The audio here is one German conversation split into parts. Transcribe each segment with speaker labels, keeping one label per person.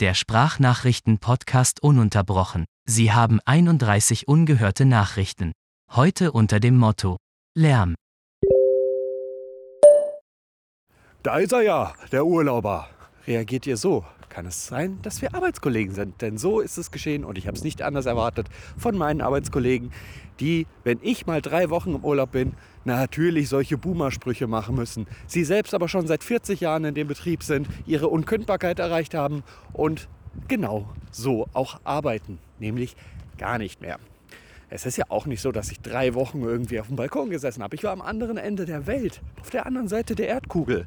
Speaker 1: Der Sprachnachrichten-Podcast ununterbrochen. Sie haben 31 ungehörte Nachrichten. Heute unter dem Motto Lärm.
Speaker 2: Da ist er ja, der Urlauber. Reagiert ihr so? Kann es sein, dass wir Arbeitskollegen sind? Denn so ist es geschehen und ich habe es nicht anders erwartet von meinen Arbeitskollegen, die, wenn ich mal drei Wochen im Urlaub bin, natürlich solche Boomer-Sprüche machen müssen. Sie selbst aber schon seit 40 Jahren in dem Betrieb sind, ihre Unkündbarkeit erreicht haben und genau so auch arbeiten, nämlich gar nicht mehr. Es ist ja auch nicht so, dass ich drei Wochen irgendwie auf dem Balkon gesessen habe. Ich war am anderen Ende der Welt, auf der anderen Seite der Erdkugel.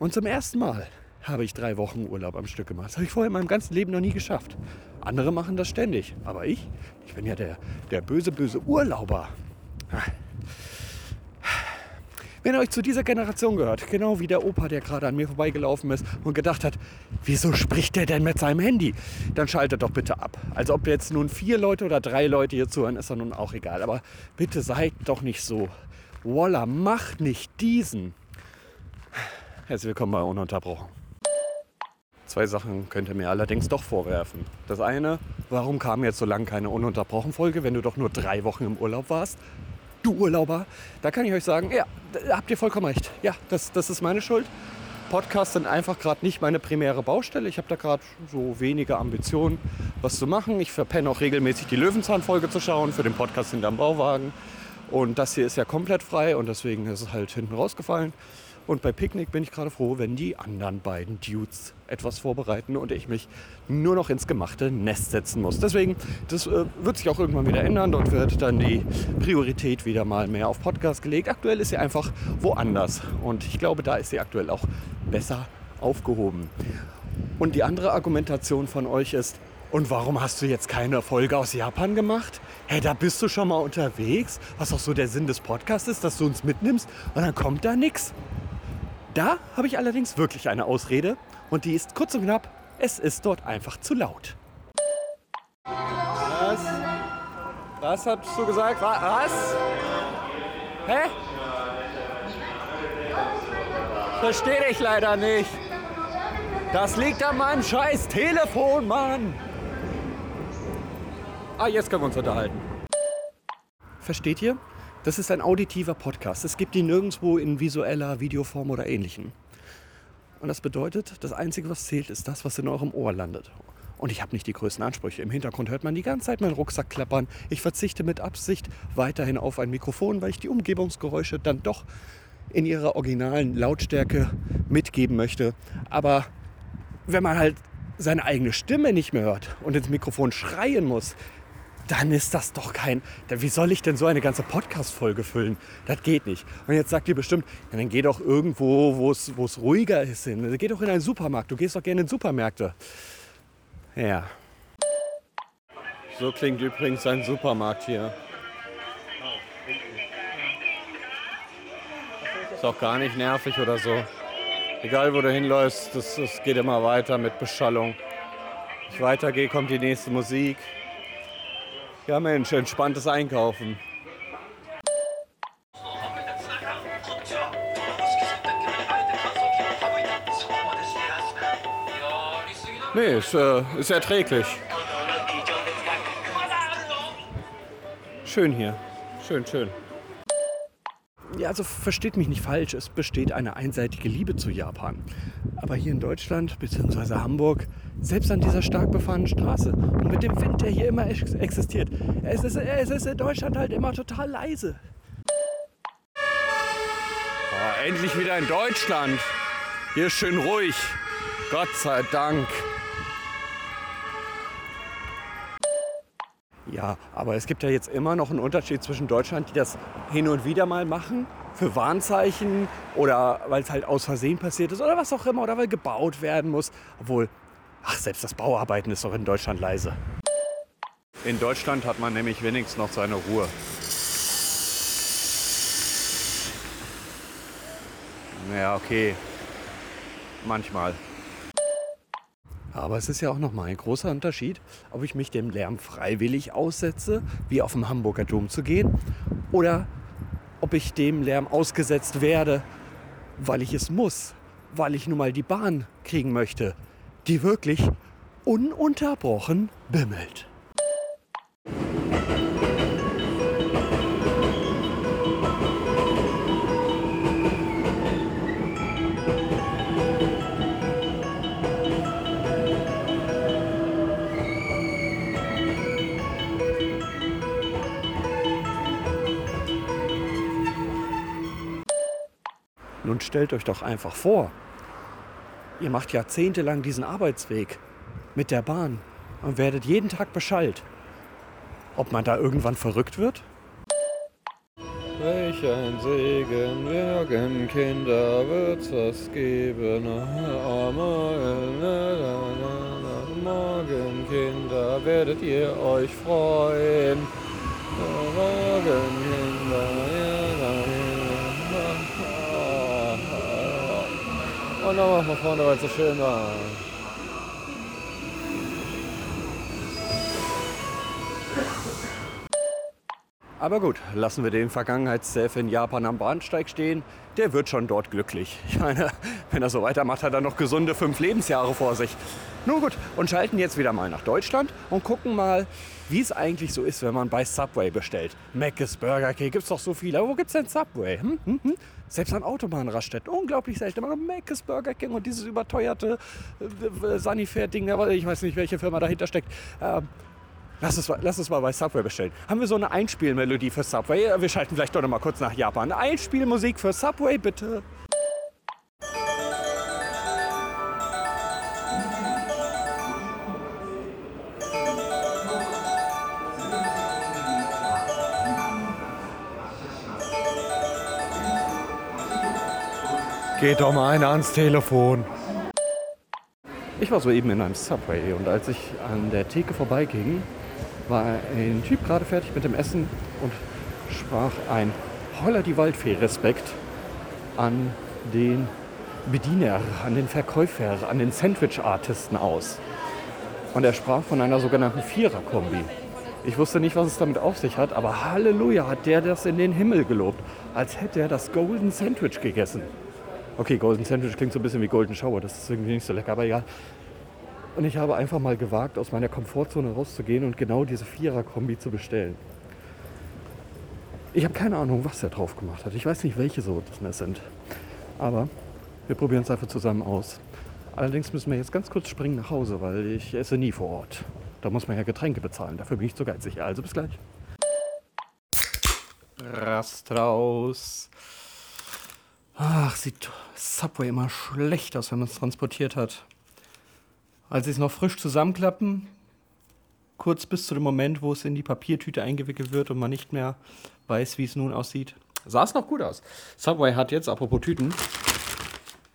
Speaker 2: Und zum ersten Mal habe ich drei Wochen Urlaub am Stück gemacht. Das habe ich vorher in meinem ganzen Leben noch nie geschafft. Andere machen das ständig. Aber ich, ich bin ja der, der böse, böse Urlauber. Wenn ihr euch zu dieser Generation gehört, genau wie der Opa, der gerade an mir vorbeigelaufen ist und gedacht hat, wieso spricht der denn mit seinem Handy? Dann schaltet doch bitte ab. Also ob jetzt nun vier Leute oder drei Leute hier zuhören, ist doch nun auch egal. Aber bitte seid doch nicht so. Walla, macht nicht diesen. Herzlich willkommen bei Ununterbrochen. Zwei Sachen könnt ihr mir allerdings doch vorwerfen. Das eine, warum kam jetzt so lange keine ununterbrochen Folge, wenn du doch nur drei Wochen im Urlaub warst? Du Urlauber, da kann ich euch sagen, ja, da habt ihr vollkommen recht. Ja, das, das ist meine Schuld. Podcasts sind einfach gerade nicht meine primäre Baustelle. Ich habe da gerade so wenige Ambitionen, was zu machen. Ich verpenne auch regelmäßig die Löwenzahn-Folge zu schauen für den Podcast hinterm Bauwagen. Und das hier ist ja komplett frei und deswegen ist es halt hinten rausgefallen. Und bei Picknick bin ich gerade froh, wenn die anderen beiden Dudes etwas vorbereiten und ich mich nur noch ins gemachte Nest setzen muss. Deswegen, das äh, wird sich auch irgendwann wieder ändern. Dort wird dann die Priorität wieder mal mehr auf Podcast gelegt. Aktuell ist sie einfach woanders. Und ich glaube, da ist sie aktuell auch besser aufgehoben. Und die andere Argumentation von euch ist, und warum hast du jetzt keine Folge aus Japan gemacht? Hey, da bist du schon mal unterwegs. Was auch so der Sinn des Podcasts ist, dass du uns mitnimmst und dann kommt da nichts. Da habe ich allerdings wirklich eine Ausrede und die ist kurz und knapp, es ist dort einfach zu laut. Was? Was hast du gesagt? Was? Hä? Verstehe dich leider nicht. Das liegt an meinem scheiß Telefon, Mann. Ah, jetzt können wir uns unterhalten. Versteht ihr? Das ist ein auditiver Podcast. Es gibt ihn nirgendwo in visueller Videoform oder ähnlichem. Und das bedeutet, das Einzige, was zählt, ist das, was in eurem Ohr landet. Und ich habe nicht die größten Ansprüche. Im Hintergrund hört man die ganze Zeit meinen Rucksack klappern. Ich verzichte mit Absicht weiterhin auf ein Mikrofon, weil ich die Umgebungsgeräusche dann doch in ihrer originalen Lautstärke mitgeben möchte. Aber wenn man halt seine eigene Stimme nicht mehr hört und ins Mikrofon schreien muss, dann ist das doch kein. Wie soll ich denn so eine ganze Podcast-Folge füllen? Das geht nicht. Und jetzt sagt ihr bestimmt, dann geh doch irgendwo, wo es ruhiger ist, hin. Geh doch in einen Supermarkt. Du gehst doch gerne in Supermärkte. Ja. So klingt übrigens ein Supermarkt hier. Ist auch gar nicht nervig oder so. Egal wo du hinläufst, das geht immer weiter mit Beschallung. Wenn ich weitergehe, kommt die nächste Musik. Ja Mensch, entspanntes Einkaufen. Nee, ist, äh, ist erträglich. Schön hier. Schön, schön. Ja, also versteht mich nicht falsch, es besteht eine einseitige Liebe zu Japan. Aber hier in Deutschland bzw. Hamburg, selbst an dieser stark befahrenen Straße und mit dem Wind, der hier immer existiert, es ist, es ist in Deutschland halt immer total leise. Oh, endlich wieder in Deutschland. Hier ist schön ruhig. Gott sei Dank. Ja, aber es gibt ja jetzt immer noch einen Unterschied zwischen Deutschland, die das hin und wieder mal machen für Warnzeichen oder weil es halt aus Versehen passiert ist oder was auch immer oder weil gebaut werden muss. Obwohl, ach, selbst das Bauarbeiten ist doch in Deutschland leise. In Deutschland hat man nämlich wenigstens noch seine Ruhe. Naja, okay. Manchmal. Aber es ist ja auch nochmal ein großer Unterschied, ob ich mich dem Lärm freiwillig aussetze, wie auf dem Hamburger Dom zu gehen, oder ob ich dem Lärm ausgesetzt werde, weil ich es muss, weil ich nun mal die Bahn kriegen möchte. die wirklich ununterbrochen bimmelt. Stellt euch doch einfach vor, ihr macht jahrzehntelang diesen Arbeitsweg mit der Bahn und werdet jeden Tag beschallt. Ob man da irgendwann verrückt wird? Welch ein Segen, wirken Kinder, wird's was geben. Morgen, Kinder, werdet ihr euch freuen. Morgen, Kinder, Und dann machen wir vorne, weil es so schön war. Aber gut, lassen wir den Vergangenheitsself in Japan am Bahnsteig stehen. Der wird schon dort glücklich. Ich meine, wenn er so weitermacht, hat er noch gesunde fünf Lebensjahre vor sich. Nun gut, und schalten jetzt wieder mal nach Deutschland und gucken mal, wie es eigentlich so ist, wenn man bei Subway bestellt. Mc's, Burger King, gibt's doch so viele. Wo gibt's denn Subway? Hm, hm, hm? Selbst an Autobahnraststätten. Unglaublich selten. Aber Mc's, Burger King und dieses überteuerte äh, äh Sanifair-Ding, ich weiß nicht, welche Firma dahinter steckt. Ähm, Lass es, lass es mal bei Subway bestellen. Haben wir so eine Einspielmelodie für Subway? Wir schalten vielleicht doch noch mal kurz nach Japan. Einspielmusik für Subway, bitte. Geht doch mal einer ans Telefon. Ich war soeben in einem Subway und als ich an der Theke vorbeiging, war ein Typ gerade fertig mit dem Essen und sprach ein Holler die Waldfee Respekt an den Bediener, an den Verkäufer, an den Sandwich-Artisten aus. Und er sprach von einer sogenannten Vierer-Kombi. Ich wusste nicht, was es damit auf sich hat, aber Halleluja hat der das in den Himmel gelobt, als hätte er das Golden Sandwich gegessen. Okay, Golden Sandwich klingt so ein bisschen wie Golden Shower, das ist irgendwie nicht so lecker, aber egal. Und ich habe einfach mal gewagt, aus meiner Komfortzone rauszugehen und genau diese Vierer-Kombi zu bestellen. Ich habe keine Ahnung, was er drauf gemacht hat. Ich weiß nicht, welche Sorten es sind. Aber wir probieren es einfach zusammen aus. Allerdings müssen wir jetzt ganz kurz springen nach Hause, weil ich esse nie vor Ort. Da muss man ja Getränke bezahlen. Dafür bin ich zu geizig. Also bis gleich. Rast raus. Ach, sieht Subway immer schlecht aus, wenn man es transportiert hat. Als sie es noch frisch zusammenklappen, kurz bis zu dem Moment, wo es in die Papiertüte eingewickelt wird und man nicht mehr weiß, wie es nun aussieht, sah es noch gut aus. Subway hat jetzt, apropos Tüten,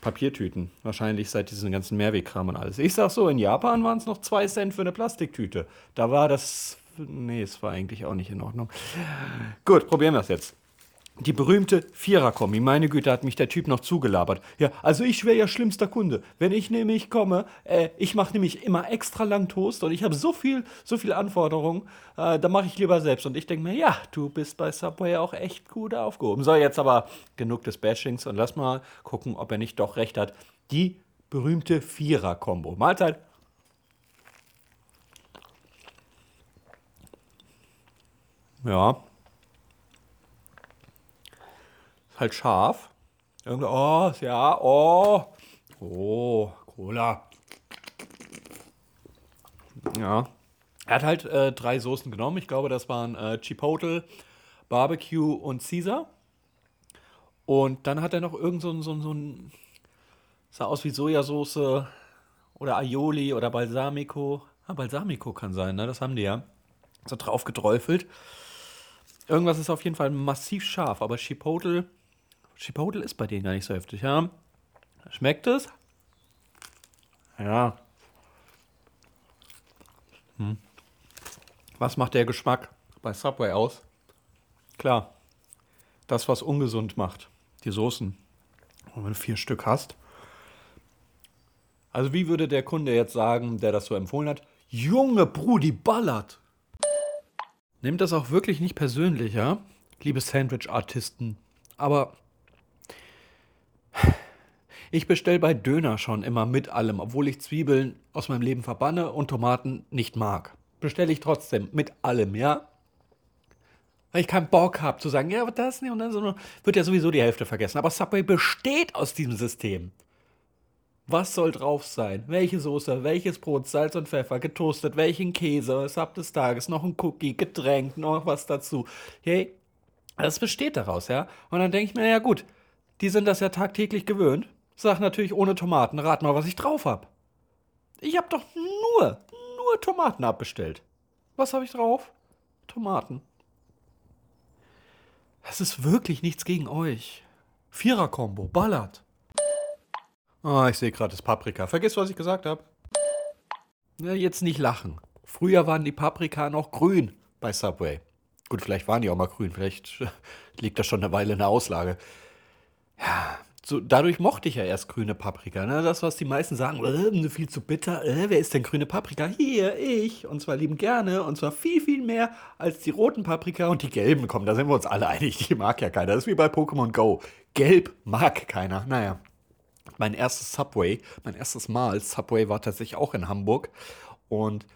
Speaker 2: Papiertüten. Wahrscheinlich seit diesem ganzen Mehrwegkram und alles. Ich sag so, in Japan waren es noch zwei Cent für eine Plastiktüte. Da war das. Nee, es war eigentlich auch nicht in Ordnung. Gut, probieren wir es jetzt. Die berühmte Vierer-Kombi. Meine Güte, hat mich der Typ noch zugelabert. Ja, also ich wäre ja schlimmster Kunde. Wenn ich nämlich komme, äh, ich mache nämlich immer extra lang Toast und ich habe so viel, so viel Anforderungen, äh, da mache ich lieber selbst. Und ich denke mir, ja, du bist bei Subway auch echt gut aufgehoben. So, jetzt aber genug des Bashings und lass mal gucken, ob er nicht doch recht hat. Die berühmte Vierer-Kombo. Mahlzeit. Ja, halt scharf. Irgendwie, oh, ja, oh. Oh, Cola. Ja. Er hat halt äh, drei Soßen genommen. Ich glaube, das waren äh, Chipotle, Barbecue und Caesar. Und dann hat er noch irgend so so so ein sah aus wie Sojasauce oder Aioli oder Balsamico. Ah, Balsamico kann sein, ne? Das haben die ja. So drauf geträufelt. Irgendwas ist auf jeden Fall massiv scharf, aber Chipotle Chipotle ist bei denen gar nicht so heftig, ja. Schmeckt es? Ja. Hm. Was macht der Geschmack bei Subway aus? Klar, das, was ungesund macht, die Soßen. Und wenn du vier Stück hast. Also wie würde der Kunde jetzt sagen, der das so empfohlen hat? Junge Brudi, ballert! Nehmt das auch wirklich nicht persönlich, ja? Liebe Sandwich-Artisten. Aber Ich bestelle bei Döner schon immer mit allem, obwohl ich Zwiebeln aus meinem Leben verbanne und Tomaten nicht mag. Bestelle ich trotzdem mit allem, ja? Weil ich keinen Bock habe zu sagen, ja, aber das nicht und dann so, wird ja sowieso die Hälfte vergessen. Aber Subway besteht aus diesem System. Was soll drauf sein? Welche Soße, welches Brot, Salz und Pfeffer, getoastet, welchen Käse, Sub des Tages, noch ein Cookie, Getränk, noch was dazu. Hey, das besteht daraus, ja? Und dann denke ich mir, ja gut, die sind das ja tagtäglich gewöhnt. Sag natürlich ohne Tomaten. Rat mal, was ich drauf hab. Ich hab doch nur, nur Tomaten abbestellt. Was habe ich drauf? Tomaten. Das ist wirklich nichts gegen euch. Vierer-Kombo, ballert. Ah, ich sehe gerade das Paprika. Vergiss, was ich gesagt habe. Ja, jetzt nicht lachen. Früher waren die Paprika noch grün bei Subway. Gut, vielleicht waren die auch mal grün. Vielleicht liegt das schon eine Weile in der Auslage. Ja, so, dadurch mochte ich ja erst grüne Paprika. Ne? Das, was die meisten sagen, äh, viel zu bitter. Äh, wer ist denn grüne Paprika? Hier, ich. Und zwar lieben gerne. Und zwar viel, viel mehr als die roten Paprika und die gelben. Komm, da sind wir uns alle einig. Die mag ja keiner. Das ist wie bei Pokémon Go. Gelb mag keiner. Naja. Mein erstes Subway, mein erstes Mal Subway war tatsächlich auch in Hamburg. Und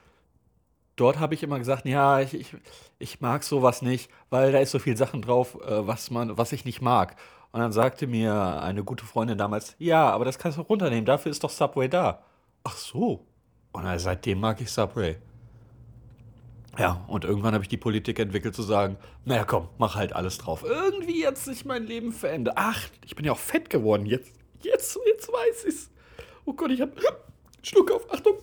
Speaker 2: dort habe ich immer gesagt, ja, ich, ich, ich mag sowas nicht, weil da ist so viel Sachen drauf, äh, was, man, was ich nicht mag. Und dann sagte mir eine gute Freundin damals, ja, aber das kannst du runternehmen, dafür ist doch Subway da. Ach so. Und dann, seitdem mag ich Subway. Ja, und irgendwann habe ich die Politik entwickelt zu sagen, naja komm, mach halt alles drauf. Irgendwie jetzt sich mein Leben verändert. Ach, ich bin ja auch fett geworden. Jetzt, jetzt, jetzt weiß ich's. Oh Gott, ich hab Schluck auf, Achtung.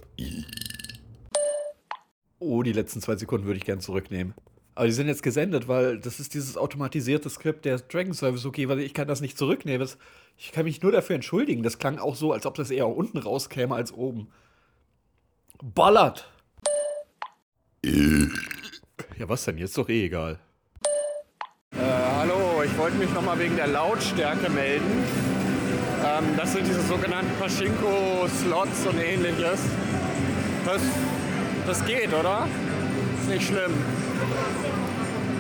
Speaker 2: Oh, die letzten zwei Sekunden würde ich gern zurücknehmen. Aber die sind jetzt gesendet, weil das ist dieses automatisierte Skript der Dragon Service okay, weil ich kann das nicht zurücknehmen. ich kann mich nur dafür entschuldigen. Das klang auch so, als ob das eher unten rauskäme als oben. Ballert! Ja, was denn? Jetzt doch eh egal. Äh, hallo, ich wollte mich nochmal wegen der Lautstärke melden. Ähm, das sind diese sogenannten Pachinko-Slots und ähnliches. Das, das geht, oder? Ist nicht schlimm.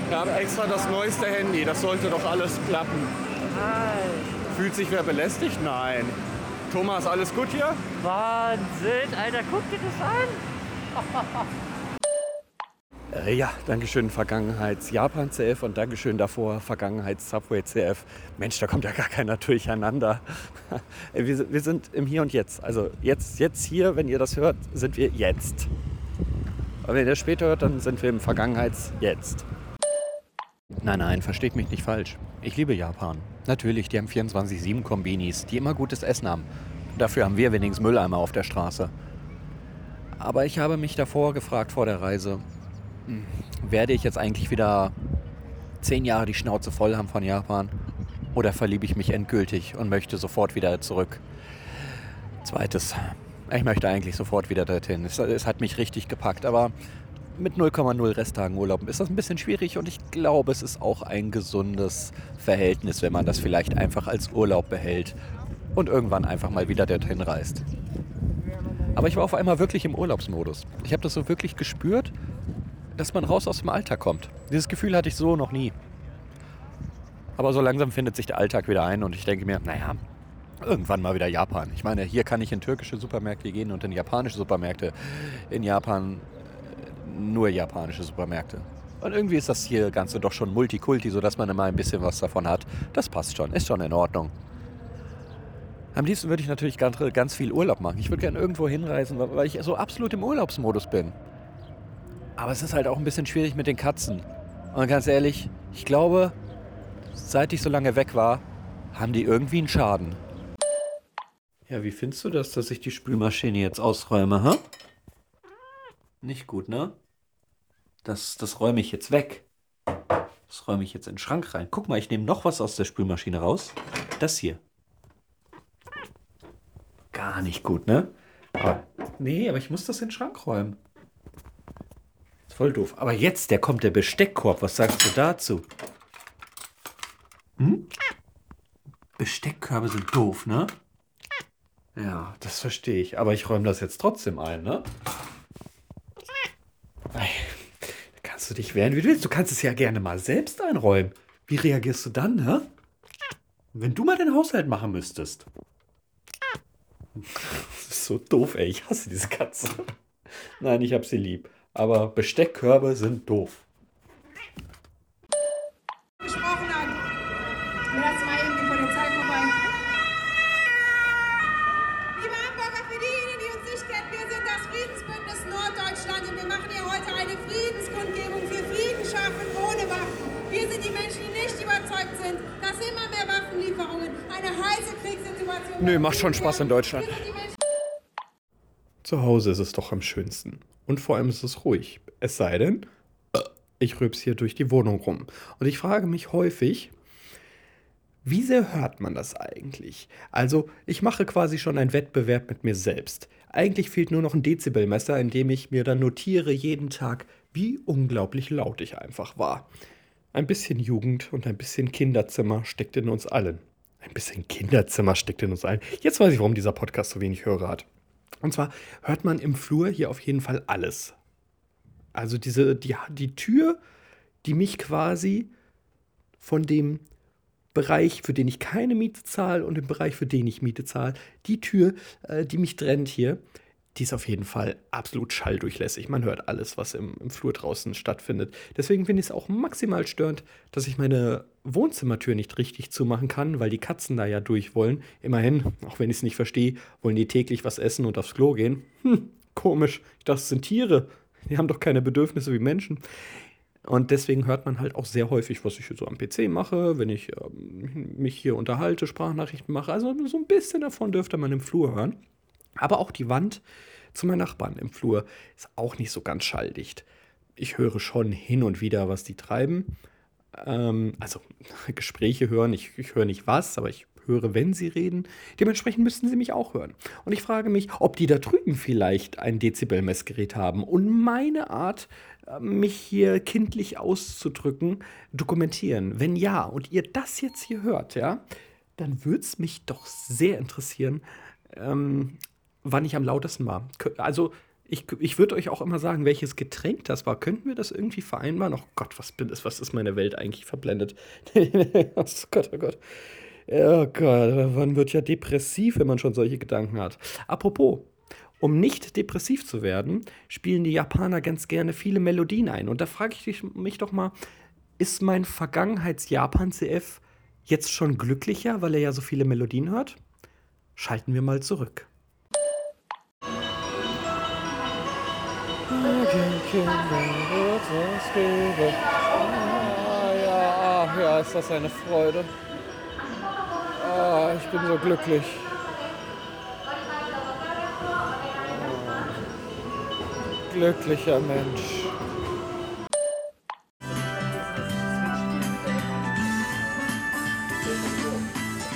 Speaker 2: Ich habe extra das neueste Handy, das sollte doch alles klappen.
Speaker 3: Hi.
Speaker 2: Fühlt sich wer belästigt? Nein. Thomas, alles gut hier?
Speaker 3: Wahnsinn, Alter, guck dir das
Speaker 2: an. Äh, ja, Dankeschön Vergangenheits-Japan-CF und Dankeschön davor Vergangenheits-Subway-CF. Mensch, da kommt ja gar keiner durcheinander. wir, wir sind im Hier und Jetzt. Also jetzt, jetzt hier, wenn ihr das hört, sind wir jetzt. Aber wenn ihr das später hört, dann sind wir im Vergangenheits-Jetzt. Nein, nein, versteht mich nicht falsch. Ich liebe Japan. Natürlich, die haben 24-7 Kombinis, die immer gutes Essen haben. Dafür haben wir wenigstens Mülleimer auf der Straße. Aber ich habe mich davor gefragt vor der Reise, hm, werde ich jetzt eigentlich wieder zehn Jahre die Schnauze voll haben von Japan? Oder verliebe ich mich endgültig und möchte sofort wieder zurück? Zweites, ich möchte eigentlich sofort wieder dorthin. Es, es hat mich richtig gepackt, aber mit 0,0 Resttagen Urlaub ist das ein bisschen schwierig und ich glaube, es ist auch ein gesundes Verhältnis, wenn man das vielleicht einfach als Urlaub behält und irgendwann einfach mal wieder dorthin reist. Aber ich war auf einmal wirklich im Urlaubsmodus. Ich habe das so wirklich gespürt, dass man raus aus dem Alltag kommt. Dieses Gefühl hatte ich so noch nie. Aber so langsam findet sich der Alltag wieder ein und ich denke mir, naja, irgendwann mal wieder Japan. Ich meine, hier kann ich in türkische Supermärkte gehen und in japanische Supermärkte. In Japan nur japanische Supermärkte. Und irgendwie ist das hier Ganze doch schon Multikulti, sodass man immer ein bisschen was davon hat. Das passt schon, ist schon in Ordnung. Am liebsten würde ich natürlich ganz, ganz viel Urlaub machen. Ich würde gerne irgendwo hinreisen, weil ich so absolut im Urlaubsmodus bin. Aber es ist halt auch ein bisschen schwierig mit den Katzen. Und ganz ehrlich, ich glaube, seit ich so lange weg war, haben die irgendwie einen Schaden. Ja, wie findest du das, dass ich die Spülmaschine jetzt ausräume, hä? Nicht gut, ne? Das, das räume ich jetzt weg. Das räume ich jetzt in den Schrank rein. Guck mal, ich nehme noch was aus der Spülmaschine raus. Das hier. Gar nicht gut, ne? Aber, nee, aber ich muss das in den Schrank räumen. Ist voll doof. Aber jetzt, der kommt der Besteckkorb. Was sagst du dazu? Hm? Bestickkörbe sind doof, ne? Ja, das verstehe ich. Aber ich räume das jetzt trotzdem ein, ne? kannst du dich wehren, wie du willst. Du kannst es ja gerne mal selbst einräumen. Wie reagierst du dann, hä? Wenn du mal den Haushalt machen müsstest. Das ist so doof, ey. Ich hasse diese Katze. Nein, ich hab sie lieb. Aber Besteckkörbe sind doof.
Speaker 4: gesprochen hat. Lass mal eben die Polizei vorbei. Liebe Hamburger, für diejenigen, die uns nicht kennen, wir sind das Friedensbündnis Norddeutschland und wir machen hier heute eine Friedenskundgebung für Frieden schaffen ohne Waffen. Wir sind die Menschen, die nicht überzeugt sind, dass immer mehr Waffenlieferungen eine heiße Kriegssituation.
Speaker 2: Nö, macht schon Spaß in Deutschland. Zu Hause ist es doch am schönsten. Und vor allem ist es ruhig. Es sei denn, äh, ich rübs hier durch die Wohnung rum. Und ich frage mich häufig, wie sehr hört man das eigentlich? Also, ich mache quasi schon einen Wettbewerb mit mir selbst. Eigentlich fehlt nur noch ein Dezibelmesser, in dem ich mir dann notiere jeden Tag, wie unglaublich laut ich einfach war. Ein bisschen Jugend und ein bisschen Kinderzimmer steckt in uns allen. Ein bisschen Kinderzimmer steckt in uns allen. Jetzt weiß ich, warum dieser Podcast so wenig Hörer hat. Und zwar hört man im Flur hier auf jeden Fall alles. Also diese, die, die Tür, die mich quasi von dem Bereich, für den ich keine Miete zahle und dem Bereich, für den ich Miete zahle, die Tür, äh, die mich trennt hier, die ist auf jeden Fall absolut schalldurchlässig. Man hört alles, was im, im Flur draußen stattfindet. Deswegen finde ich es auch maximal störend, dass ich meine Wohnzimmertür nicht richtig zumachen kann, weil die Katzen da ja durch wollen. Immerhin, auch wenn ich es nicht verstehe, wollen die täglich was essen und aufs Klo gehen. Hm, komisch. Ich dachte, es sind Tiere. Die haben doch keine Bedürfnisse wie Menschen. Und deswegen hört man halt auch sehr häufig, was ich so am PC mache, wenn ich ähm, mich hier unterhalte, Sprachnachrichten mache. Also so ein bisschen davon dürfte man im Flur hören. Aber auch die Wand zu meinen Nachbarn im Flur ist auch nicht so ganz schalldicht. Ich höre schon hin und wieder, was die treiben. Ähm, also Gespräche hören, ich, ich höre nicht was, aber ich höre, wenn sie reden. Dementsprechend müssten sie mich auch hören. Und ich frage mich, ob die da drüben vielleicht ein Dezibelmessgerät haben und meine Art, äh, mich hier kindlich auszudrücken, dokumentieren. Wenn ja, und ihr das jetzt hier hört, ja, dann würde es mich doch sehr interessieren, ähm, wann ich am lautesten war. Also, ich, ich würde euch auch immer sagen, welches Getränk das war. Könnten wir das irgendwie vereinbaren? Oh Gott, was, bin, was ist meine Welt eigentlich verblendet? oh Gott, oh Gott. Oh Gott, man wird ja depressiv, wenn man schon solche Gedanken hat. Apropos, um nicht depressiv zu werden, spielen die Japaner ganz gerne viele Melodien ein. Und da frage ich mich doch mal, ist mein Vergangenheits-Japan-CF jetzt schon glücklicher, weil er ja so viele Melodien hört? Schalten wir mal zurück. Ja, ist das eine Freude. Ah, ich bin so glücklich. Ah, Glücklicher Mensch.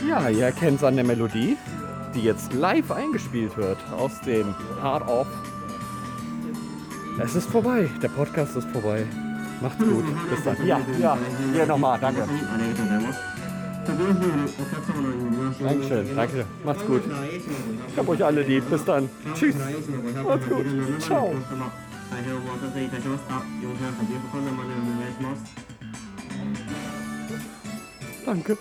Speaker 2: Ja, ihr erkennt es an der Melodie, die jetzt live eingespielt wird aus dem Hard Off. Es ist vorbei, der Podcast ist vorbei. Macht's gut. Bis dann. Ja, ja, hier nochmal, danke. Dankeschön, danke. Macht's gut. Ich hab euch alle lieb. Bis dann. Tschüss. Macht's gut. Ciao. Danke.